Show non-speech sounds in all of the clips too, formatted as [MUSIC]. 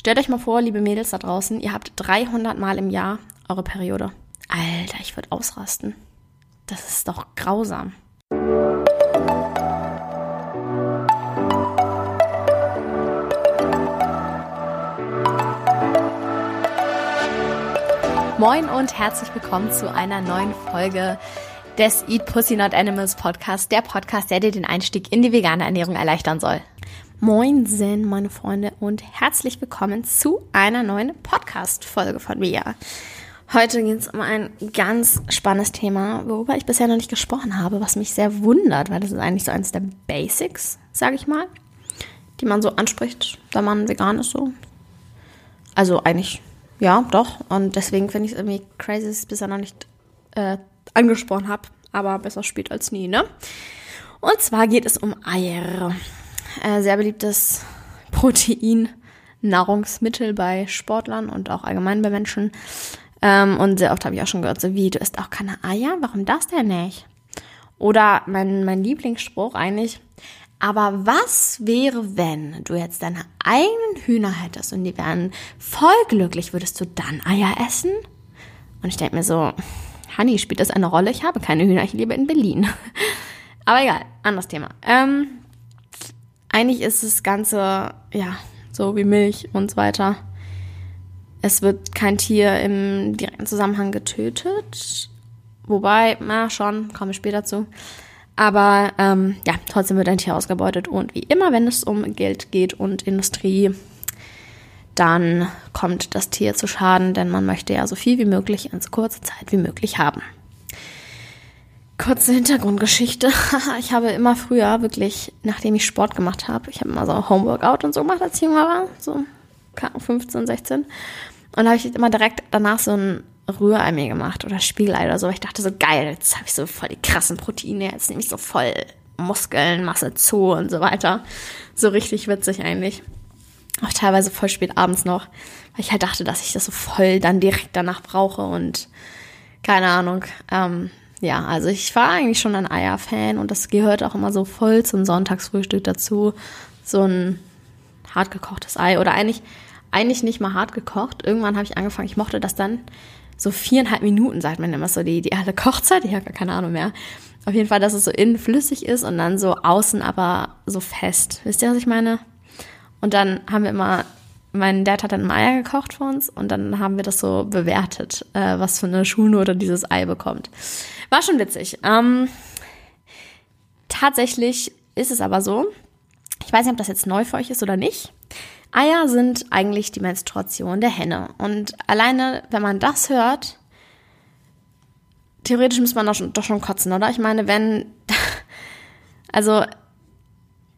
Stellt euch mal vor, liebe Mädels da draußen, ihr habt 300 Mal im Jahr eure Periode. Alter, ich würde ausrasten. Das ist doch grausam. Moin und herzlich willkommen zu einer neuen Folge des Eat Pussy Not Animals Podcast, der Podcast, der dir den Einstieg in die vegane Ernährung erleichtern soll. Moinsen, meine Freunde, und herzlich willkommen zu einer neuen Podcast-Folge von mir. Heute geht es um ein ganz spannendes Thema, worüber ich bisher noch nicht gesprochen habe, was mich sehr wundert, weil das ist eigentlich so eines der Basics, sage ich mal, die man so anspricht, da man vegan ist so. Also eigentlich, ja, doch. Und deswegen finde ich es irgendwie crazy, dass ich es bisher noch nicht äh, angesprochen habe. Aber besser spät als nie, ne? Und zwar geht es um Eier äh, sehr beliebtes Protein-Nahrungsmittel bei Sportlern und auch allgemein bei Menschen. Ähm, und sehr oft habe ich auch schon gehört, so wie, du isst auch keine Eier? Warum das denn nicht? Oder mein, mein Lieblingsspruch eigentlich, aber was wäre, wenn du jetzt deine eigenen Hühner hättest und die wären voll glücklich, würdest du dann Eier essen? Und ich denke mir so, Honey, spielt das eine Rolle? Ich habe keine Hühner, ich lebe in Berlin. [LAUGHS] Aber egal, anderes Thema. Ähm, eigentlich ist das Ganze, ja, so wie Milch und so weiter. Es wird kein Tier im direkten Zusammenhang getötet. Wobei, na schon, komme ich später zu. Aber ähm, ja, trotzdem wird ein Tier ausgebeutet. Und wie immer, wenn es um Geld geht und Industrie, dann kommt das Tier zu Schaden, denn man möchte ja so viel wie möglich in so kurzer Zeit wie möglich haben. Kurze Hintergrundgeschichte. [LAUGHS] Ich habe immer früher wirklich, nachdem ich Sport gemacht habe, ich habe immer so Homeworkout und so gemacht, als ich jünger war, so 15, 16. Und da habe ich immer direkt danach so ein Rührei mir gemacht oder Spiegelei oder so. Ich dachte so, geil, jetzt habe ich so voll die krassen Proteine, jetzt nehme ich so voll Muskeln, Masse zu und so weiter. So richtig witzig eigentlich. Auch teilweise voll spät abends noch, weil ich halt dachte, dass ich das so voll dann direkt danach brauche und keine Ahnung. Ähm, ja, also ich war eigentlich schon ein Eier-Fan und das gehört auch immer so voll zum Sonntagsfrühstück dazu. So ein hart gekochtes Ei oder eigentlich, eigentlich nicht mal hart gekocht. Irgendwann habe ich angefangen, ich mochte das dann so viereinhalb Minuten, sagt man immer so, die, die alle [LAUGHS] Kochzeit, ich habe gar keine Ahnung mehr. Auf jeden Fall, dass es so innen flüssig ist und dann so außen aber so fest. Wisst ihr, was ich meine? Und dann haben wir immer mein Dad hat dann ein Eier gekocht für uns und dann haben wir das so bewertet, äh, was für eine Schulnote dieses Ei bekommt. War schon witzig. Ähm, tatsächlich ist es aber so, ich weiß nicht, ob das jetzt neu für euch ist oder nicht. Eier sind eigentlich die Menstruation der Henne. Und alleine, wenn man das hört, theoretisch muss man doch schon, doch schon kotzen, oder? Ich meine, wenn, [LAUGHS] also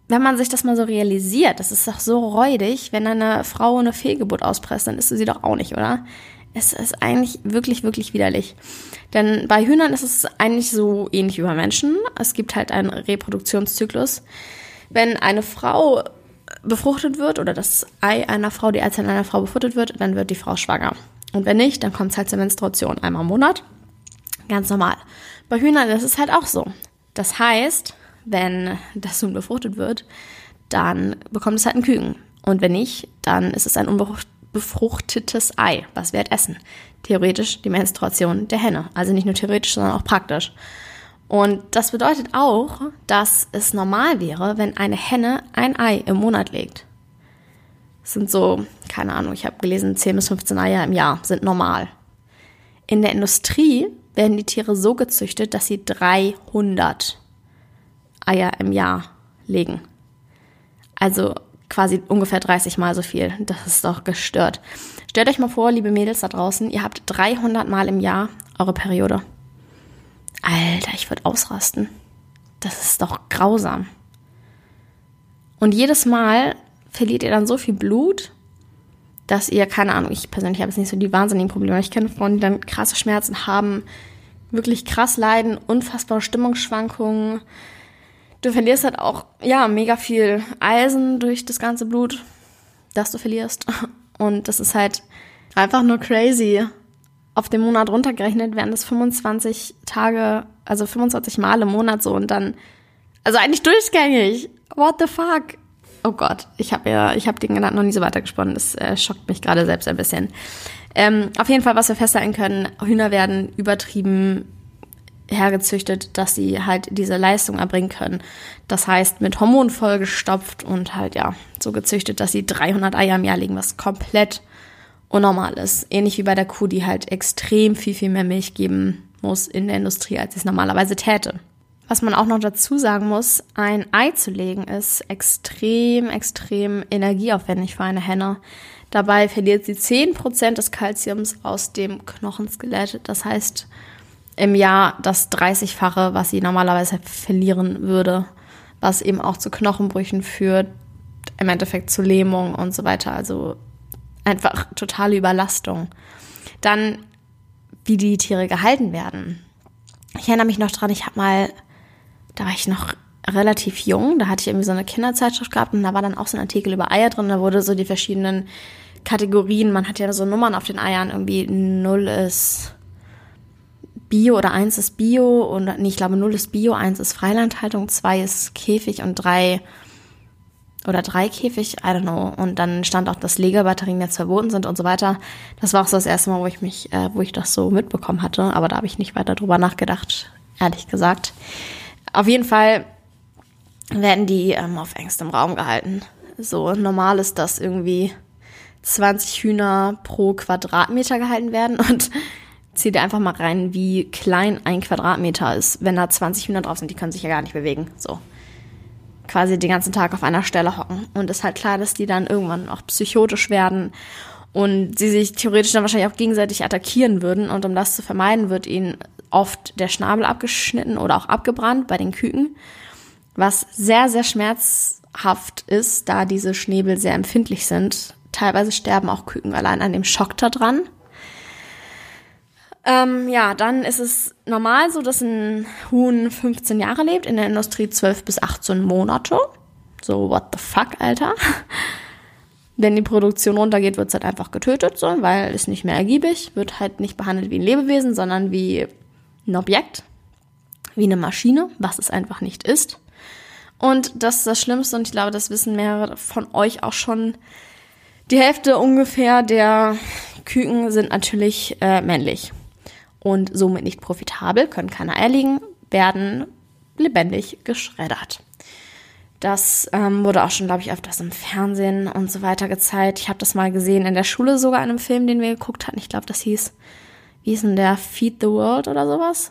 wenn man sich das mal so realisiert, das ist doch so räudig, wenn eine Frau eine Fehlgeburt auspresst, dann isst du sie doch auch nicht, oder? Es ist eigentlich wirklich, wirklich widerlich. Denn bei Hühnern ist es eigentlich so ähnlich wie bei Menschen. Es gibt halt einen Reproduktionszyklus. Wenn eine Frau befruchtet wird oder das Ei einer Frau, die Eizelle einer Frau befruchtet wird, dann wird die Frau schwanger. Und wenn nicht, dann kommt es halt zur Menstruation einmal im Monat. Ganz normal. Bei Hühnern ist es halt auch so. Das heißt, wenn das Huhn befruchtet wird, dann bekommt es halt ein Küken. Und wenn nicht, dann ist es ein unbefruchtetes Ei, was wir halt essen. Theoretisch die Menstruation der Henne. Also nicht nur theoretisch, sondern auch praktisch. Und das bedeutet auch, dass es normal wäre, wenn eine Henne ein Ei im Monat legt. Das sind so, keine Ahnung, ich habe gelesen, 10 bis 15 Eier im Jahr sind normal. In der Industrie werden die Tiere so gezüchtet, dass sie 300 Eier im Jahr legen. Also quasi ungefähr 30 Mal so viel. Das ist doch gestört. Stellt euch mal vor, liebe Mädels da draußen, ihr habt 300 Mal im Jahr eure Periode. Alter, ich würde ausrasten. Das ist doch grausam. Und jedes Mal verliert ihr dann so viel Blut, dass ihr, keine Ahnung, ich persönlich habe jetzt nicht so die wahnsinnigen Probleme. Ich kenne Frauen, die dann krasse Schmerzen haben, wirklich krass leiden, unfassbare Stimmungsschwankungen, Du verlierst halt auch, ja, mega viel Eisen durch das ganze Blut, das du verlierst. [LAUGHS] Und das ist halt einfach nur crazy. Auf den Monat runtergerechnet wären das 25 Tage, also 25 Mal im Monat so und dann, also eigentlich durchgängig. What the fuck? oh Gott, ich habe ja, ich habe den Gedanken noch nie so weitergesponnen. Das äh, schockt mich gerade selbst ein bisschen. Ähm, auf jeden Fall, was wir festhalten können, Hühner werden übertrieben hergezüchtet, dass sie halt diese Leistung erbringen können. Das heißt, mit Hormonen vollgestopft und halt ja, so gezüchtet, dass sie 300 Eier im Jahr legen, was komplett unnormal ist. Ähnlich wie bei der Kuh, die halt extrem viel, viel mehr Milch geben muss in der Industrie, als sie es normalerweise täte. Was man auch noch dazu sagen muss, ein Ei zu legen ist extrem, extrem energieaufwendig für eine Henne. Dabei verliert sie 10% des Kalziums aus dem Knochenskelett. Das heißt, im Jahr das 30-fache, was sie normalerweise verlieren würde, was eben auch zu Knochenbrüchen führt, im Endeffekt zu Lähmung und so weiter. Also einfach totale Überlastung. Dann, wie die Tiere gehalten werden. Ich erinnere mich noch dran, ich habe mal, da war ich noch relativ jung, da hatte ich irgendwie so eine Kinderzeitschrift gehabt und da war dann auch so ein Artikel über Eier drin, da wurde so die verschiedenen Kategorien, man hat ja so Nummern auf den Eiern, irgendwie null ist Bio oder eins ist Bio und nee, ich glaube null ist Bio, eins ist Freilandhaltung, zwei ist Käfig und drei oder drei Käfig, I don't know. Und dann stand auch, dass Legebatterien jetzt verboten sind und so weiter. Das war auch so das erste Mal, wo ich mich, äh, wo ich das so mitbekommen hatte, aber da habe ich nicht weiter drüber nachgedacht, ehrlich gesagt. Auf jeden Fall werden die ähm, auf engstem Raum gehalten. So normal ist, dass irgendwie 20 Hühner pro Quadratmeter gehalten werden [LAUGHS] und zieh dir einfach mal rein, wie klein ein Quadratmeter ist. Wenn da 20 Hühner drauf sind, die können sich ja gar nicht bewegen. So. Quasi den ganzen Tag auf einer Stelle hocken. Und ist halt klar, dass die dann irgendwann auch psychotisch werden und sie sich theoretisch dann wahrscheinlich auch gegenseitig attackieren würden. Und um das zu vermeiden, wird ihnen oft der Schnabel abgeschnitten oder auch abgebrannt bei den Küken. Was sehr, sehr schmerzhaft ist, da diese Schnäbel sehr empfindlich sind. Teilweise sterben auch Küken allein an dem Schock da dran. Ähm, ja, dann ist es normal so, dass ein Huhn 15 Jahre lebt, in der Industrie 12 bis 18 Monate. So, what the fuck, Alter. [LAUGHS] Wenn die Produktion runtergeht, wird es halt einfach getötet, so, weil es nicht mehr ergiebig, wird halt nicht behandelt wie ein Lebewesen, sondern wie ein Objekt, wie eine Maschine, was es einfach nicht ist. Und das ist das Schlimmste, und ich glaube, das wissen mehrere von euch auch schon. Die Hälfte ungefähr der Küken sind natürlich äh, männlich und somit nicht profitabel, können keine Eier legen, werden lebendig geschreddert. Das ähm, wurde auch schon, glaube ich, öfters im Fernsehen und so weiter gezeigt. Ich habe das mal gesehen in der Schule sogar in einem Film, den wir geguckt hatten. Ich glaube, das hieß, wie hieß denn der? Feed the World oder sowas.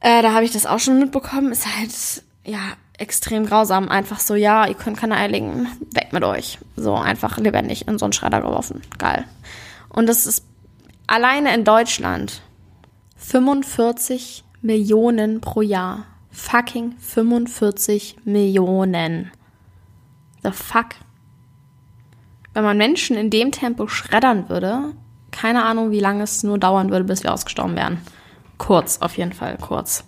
Äh, da habe ich das auch schon mitbekommen. Ist halt, ja, extrem grausam. Einfach so, ja, ihr könnt keine Eier weg mit euch. So einfach lebendig in so einen Schredder geworfen. Geil. Und das ist alleine in Deutschland 45 Millionen pro Jahr. Fucking 45 Millionen. The fuck? Wenn man Menschen in dem Tempo schreddern würde, keine Ahnung, wie lange es nur dauern würde, bis wir ausgestorben wären. Kurz, auf jeden Fall, kurz.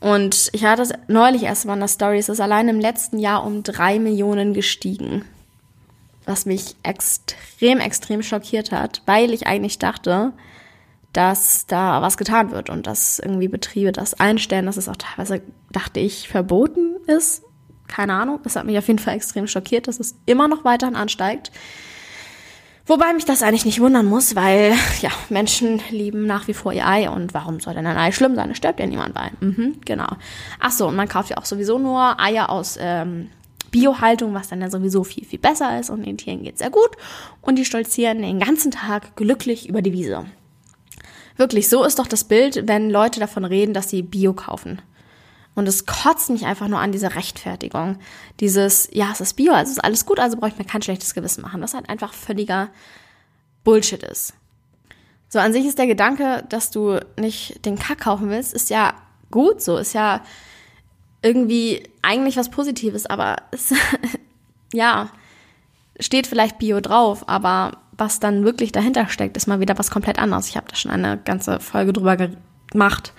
Und ich hatte neulich erst mal in der Story, es ist allein im letzten Jahr um drei Millionen gestiegen was mich extrem, extrem schockiert hat, weil ich eigentlich dachte, dass da was getan wird und dass irgendwie Betriebe das einstellen, dass es auch teilweise, dachte ich, verboten ist. Keine Ahnung. Das hat mich auf jeden Fall extrem schockiert, dass es immer noch weiterhin ansteigt. Wobei mich das eigentlich nicht wundern muss, weil ja, Menschen lieben nach wie vor ihr Ei und warum soll denn ein Ei schlimm sein? Es stirbt ja niemand bei. Mhm, genau. Ach und man kauft ja auch sowieso nur Eier aus ähm, Biohaltung, was dann ja sowieso viel, viel besser ist und den Tieren geht sehr gut und die stolzieren den ganzen Tag glücklich über die Wiese. Wirklich, so ist doch das Bild, wenn Leute davon reden, dass sie Bio kaufen. Und es kotzt mich einfach nur an diese Rechtfertigung. Dieses, ja, es ist Bio, also ist alles gut, also brauche ich mir kein schlechtes Gewissen machen. Was halt einfach völliger Bullshit ist. So, an sich ist der Gedanke, dass du nicht den Kack kaufen willst, ist ja gut so, ist ja irgendwie eigentlich was Positives, aber es, [LAUGHS] ja, steht vielleicht Bio drauf, aber was dann wirklich dahinter steckt, ist mal wieder was komplett anderes. Ich habe da schon eine ganze Folge drüber gemacht.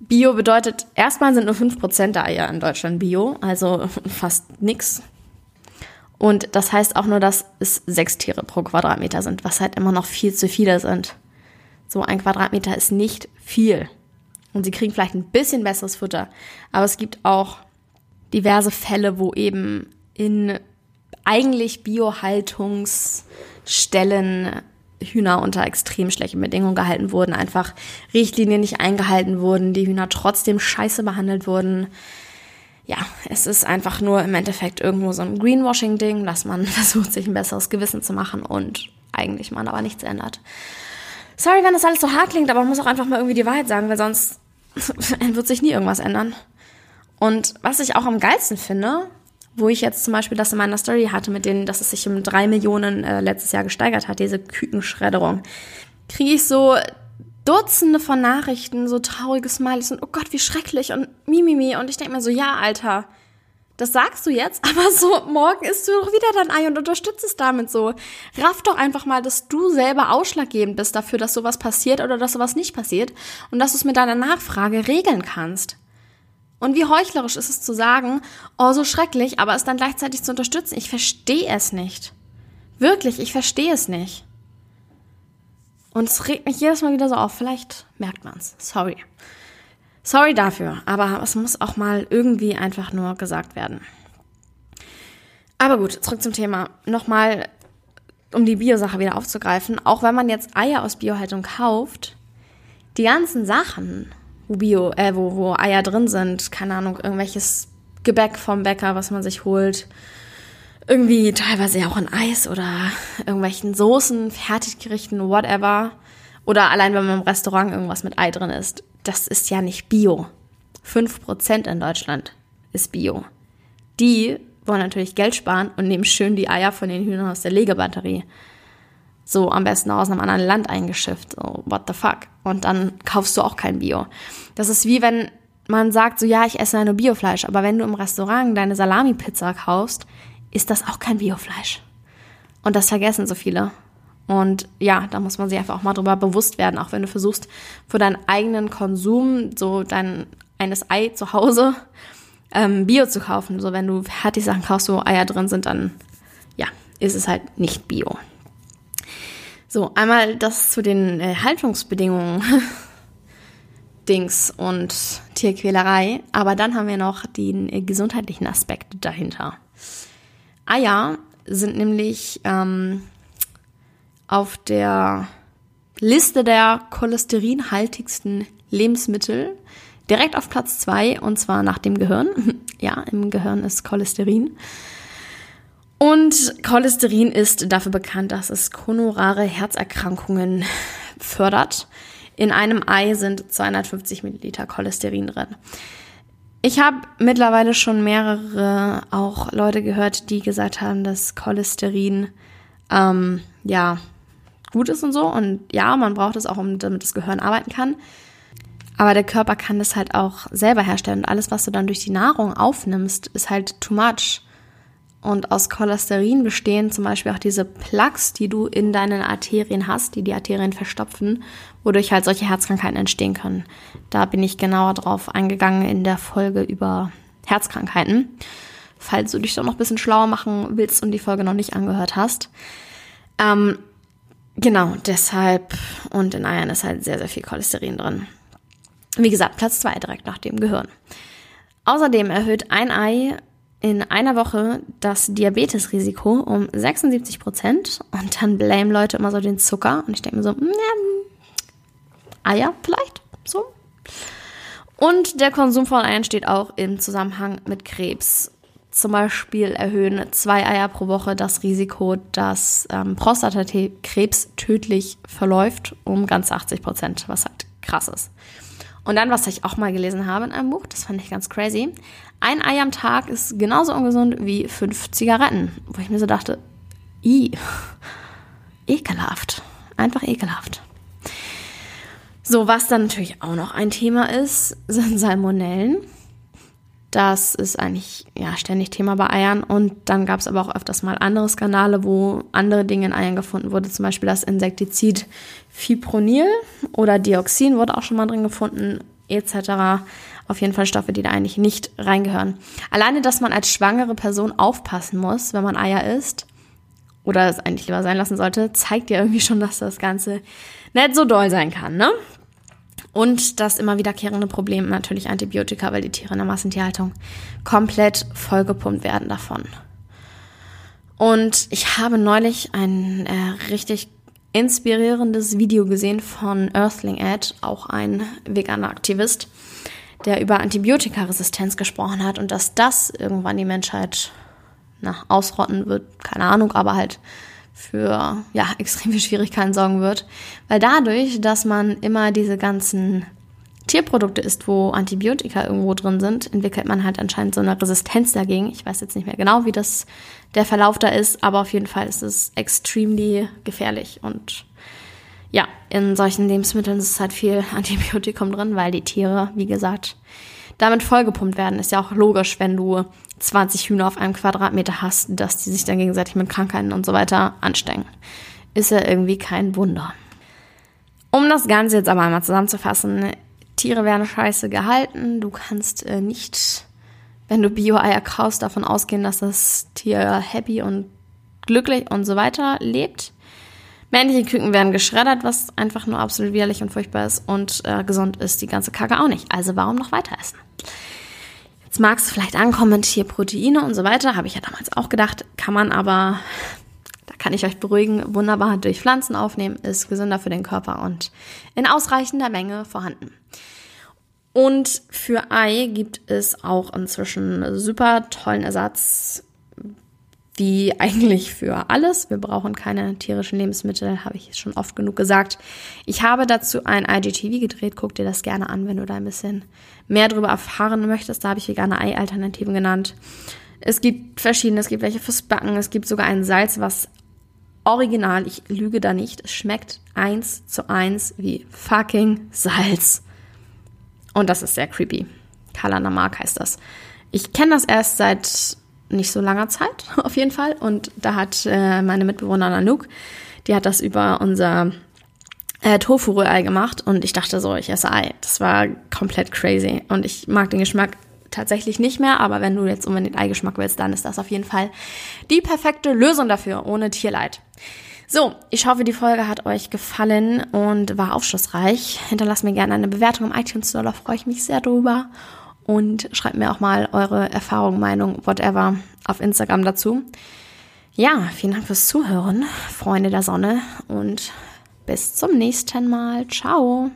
Bio bedeutet, erstmal sind nur 5% der Eier in Deutschland Bio, also [LAUGHS] fast nix. Und das heißt auch nur, dass es sechs Tiere pro Quadratmeter sind, was halt immer noch viel zu viele sind. So ein Quadratmeter ist nicht viel. Und sie kriegen vielleicht ein bisschen besseres Futter. Aber es gibt auch diverse Fälle, wo eben in eigentlich Biohaltungsstellen Hühner unter extrem schlechten Bedingungen gehalten wurden, einfach Richtlinien nicht eingehalten wurden, die Hühner trotzdem scheiße behandelt wurden. Ja, es ist einfach nur im Endeffekt irgendwo so ein Greenwashing-Ding, dass man [LAUGHS] versucht, sich ein besseres Gewissen zu machen und eigentlich man aber nichts ändert. Sorry, wenn das alles so hart klingt, aber man muss auch einfach mal irgendwie die Wahrheit sagen, weil sonst [LAUGHS] wird sich nie irgendwas ändern. Und was ich auch am geilsten finde, wo ich jetzt zum Beispiel das in meiner Story hatte, mit denen, dass es sich um drei Millionen äh, letztes Jahr gesteigert hat, diese Kükenschredderung, kriege ich so Dutzende von Nachrichten, so traurige Smileys und oh Gott, wie schrecklich und mimimi. Und ich denke mir so, ja, Alter, das sagst du jetzt, [LAUGHS] aber so morgen isst du doch wieder dein Ei und unterstützt es damit so. Raff doch einfach mal, dass du selber ausschlaggebend bist dafür, dass sowas passiert oder dass sowas nicht passiert und dass du es mit deiner Nachfrage regeln kannst. Und wie heuchlerisch ist es zu sagen, oh, so schrecklich, aber es dann gleichzeitig zu unterstützen. Ich verstehe es nicht. Wirklich, ich verstehe es nicht. Und es regt mich jedes Mal wieder so auf. Vielleicht merkt man es. Sorry. Sorry dafür, aber es muss auch mal irgendwie einfach nur gesagt werden. Aber gut, zurück zum Thema. Nochmal, um die Bio-Sache wieder aufzugreifen. Auch wenn man jetzt Eier aus Biohaltung kauft, die ganzen Sachen, wo Bio, äh, wo, wo Eier drin sind, keine Ahnung, irgendwelches Gebäck vom Bäcker, was man sich holt. Irgendwie teilweise auch ein Eis oder irgendwelchen Soßen, Fertiggerichten, whatever. Oder allein, wenn man im Restaurant irgendwas mit Ei drin ist. Das ist ja nicht Bio. 5% in Deutschland ist Bio. Die wollen natürlich Geld sparen und nehmen schön die Eier von den Hühnern aus der Legebatterie so am besten aus einem anderen Land eingeschifft. So, what the fuck? Und dann kaufst du auch kein Bio. Das ist wie wenn man sagt, so ja, ich esse nur Biofleisch, aber wenn du im Restaurant deine Salami-Pizza kaufst, ist das auch kein Biofleisch. Und das vergessen so viele. Und ja, da muss man sich einfach auch mal drüber bewusst werden, auch wenn du versuchst, für deinen eigenen Konsum, so dein eines Ei zu Hause, ähm, Bio zu kaufen. So, wenn du fertig Sachen kaufst, wo Eier drin sind, dann ja, ist es halt nicht Bio. So, einmal das zu den äh, Haltungsbedingungen. [LAUGHS] Dings und Tierquälerei. Aber dann haben wir noch den äh, gesundheitlichen Aspekt dahinter. Eier sind nämlich ähm, auf der Liste der cholesterinhaltigsten Lebensmittel direkt auf Platz zwei und zwar nach dem Gehirn. [LAUGHS] ja, im Gehirn ist Cholesterin. Und Cholesterin ist dafür bekannt, dass es koronare Herzerkrankungen fördert. In einem Ei sind 250 Milliliter Cholesterin drin. Ich habe mittlerweile schon mehrere auch Leute gehört, die gesagt haben, dass Cholesterin ähm, ja gut ist und so. Und ja, man braucht es auch, um, damit das Gehirn arbeiten kann. Aber der Körper kann das halt auch selber herstellen. Und alles, was du dann durch die Nahrung aufnimmst, ist halt too much. Und aus Cholesterin bestehen zum Beispiel auch diese Plaques, die du in deinen Arterien hast, die die Arterien verstopfen, wodurch halt solche Herzkrankheiten entstehen können. Da bin ich genauer drauf eingegangen in der Folge über Herzkrankheiten. Falls du dich doch noch ein bisschen schlauer machen willst und die Folge noch nicht angehört hast. Ähm, genau, deshalb, und in Eiern ist halt sehr, sehr viel Cholesterin drin. Wie gesagt, Platz zwei direkt nach dem Gehirn. Außerdem erhöht ein Ei in einer Woche das Diabetesrisiko um 76 Prozent und dann blame Leute immer so den Zucker und ich denke mir so, ja, Eier vielleicht, so. Und der Konsum von Eiern steht auch im Zusammenhang mit Krebs. Zum Beispiel erhöhen zwei Eier pro Woche das Risiko, dass ähm, Prostatakrebs tödlich verläuft, um ganz 80 Prozent, was halt krass ist. Und dann, was ich auch mal gelesen habe in einem Buch, das fand ich ganz crazy. Ein Ei am Tag ist genauso ungesund wie fünf Zigaretten. Wo ich mir so dachte, i, [LAUGHS] ekelhaft. Einfach ekelhaft. So, was dann natürlich auch noch ein Thema ist, sind Salmonellen. Das ist eigentlich ja ständig Thema bei Eiern. Und dann gab es aber auch öfters mal andere Skandale, wo andere Dinge in Eiern gefunden wurden. Zum Beispiel das Insektizid Fipronil oder Dioxin wurde auch schon mal drin gefunden, etc. Auf jeden Fall Stoffe, die da eigentlich nicht reingehören. Alleine, dass man als schwangere Person aufpassen muss, wenn man Eier isst, oder es eigentlich lieber sein lassen sollte, zeigt ja irgendwie schon, dass das Ganze nicht so doll sein kann, ne? Und das immer wiederkehrende Problem natürlich Antibiotika, weil die Tiere in der Massentierhaltung komplett vollgepumpt werden davon. Und ich habe neulich ein äh, richtig inspirierendes Video gesehen von Earthling Ed, auch ein veganer Aktivist, der über Antibiotikaresistenz gesprochen hat und dass das irgendwann die Menschheit na, ausrotten wird, keine Ahnung, aber halt für ja, [LAUGHS] extreme Schwierigkeiten sorgen wird. Weil dadurch, dass man immer diese ganzen Tierprodukte isst, wo Antibiotika irgendwo drin sind, entwickelt man halt anscheinend so eine Resistenz dagegen. Ich weiß jetzt nicht mehr genau, wie das der Verlauf da ist, aber auf jeden Fall ist es extremely gefährlich und ja, in solchen Lebensmitteln ist halt viel [LAUGHS] Antibiotikum drin, weil die Tiere, wie gesagt, damit vollgepumpt werden. Ist ja auch logisch, wenn du 20 Hühner auf einem Quadratmeter hast, dass die sich dann gegenseitig mit Krankheiten und so weiter anstecken. Ist ja irgendwie kein Wunder. Um das Ganze jetzt aber einmal zusammenzufassen, Tiere werden scheiße gehalten. Du kannst äh, nicht, wenn du Bio-Eier kaufst, davon ausgehen, dass das Tier happy und glücklich und so weiter lebt. Männliche Küken werden geschreddert, was einfach nur absolut widerlich und furchtbar ist. Und äh, gesund ist die ganze Kacke auch nicht. Also warum noch weiter essen? Jetzt mag es vielleicht ankommen, Tierproteine und so weiter. Habe ich ja damals auch gedacht. Kann man aber, da kann ich euch beruhigen, wunderbar durch Pflanzen aufnehmen. Ist gesünder für den Körper und in ausreichender Menge vorhanden. Und für Ei gibt es auch inzwischen super tollen Ersatz wie eigentlich für alles. Wir brauchen keine tierischen Lebensmittel, habe ich schon oft genug gesagt. Ich habe dazu ein IGTV gedreht, guck dir das gerne an, wenn du da ein bisschen mehr darüber erfahren möchtest. Da habe ich vegane Ei-Alternativen genannt. Es gibt verschiedene, es gibt welche fürs Backen, es gibt sogar ein Salz, was original, ich lüge da nicht, es schmeckt eins zu eins wie fucking Salz. Und das ist sehr creepy. Kalana Mark heißt das. Ich kenne das erst seit nicht so langer Zeit, [LAUGHS] auf jeden Fall. Und da hat äh, meine Mitbewohnerin Anouk, die hat das über unser äh, Tofu-Rührei gemacht und ich dachte so, ich esse Ei. Das war komplett crazy. Und ich mag den Geschmack tatsächlich nicht mehr, aber wenn du jetzt unbedingt Eigeschmack willst, dann ist das auf jeden Fall die perfekte Lösung dafür, ohne Tierleid. So, ich hoffe, die Folge hat euch gefallen und war aufschlussreich. Hinterlasst mir gerne eine Bewertung im iTunes Store, da freue ich mich sehr drüber und schreibt mir auch mal eure Erfahrung, Meinung, whatever auf Instagram dazu. Ja, vielen Dank fürs Zuhören, Freunde der Sonne und bis zum nächsten Mal. Ciao.